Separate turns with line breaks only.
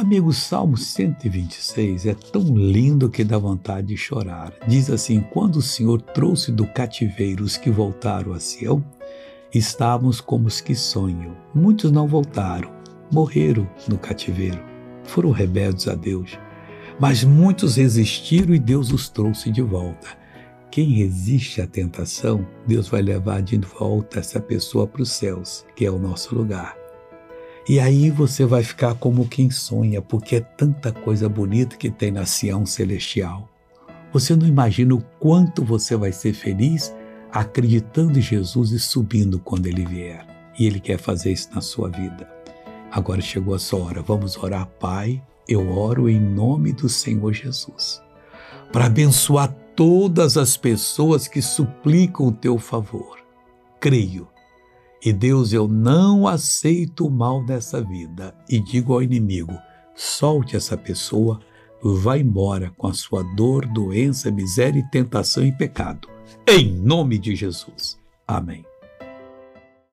Amigo, o Salmo 126 é tão lindo que dá vontade de chorar. Diz assim: Quando o Senhor trouxe do cativeiro os que voltaram a Sião, estávamos como os que sonham. Muitos não voltaram, morreram no cativeiro, foram rebeldes a Deus. Mas muitos resistiram e Deus os trouxe de volta. Quem resiste à tentação, Deus vai levar de volta essa pessoa para os céus, que é o nosso lugar. E aí você vai ficar como quem sonha, porque é tanta coisa bonita que tem na Sião Celestial. Você não imagina o quanto você vai ser feliz acreditando em Jesus e subindo quando ele vier. E ele quer fazer isso na sua vida. Agora chegou a sua hora. Vamos orar, Pai. Eu oro em nome do Senhor Jesus, para abençoar todas as pessoas que suplicam o teu favor. Creio e Deus, eu não aceito o mal nessa vida e digo ao inimigo: solte essa pessoa, vá embora com a sua dor, doença, miséria tentação e pecado. Em nome de Jesus. Amém.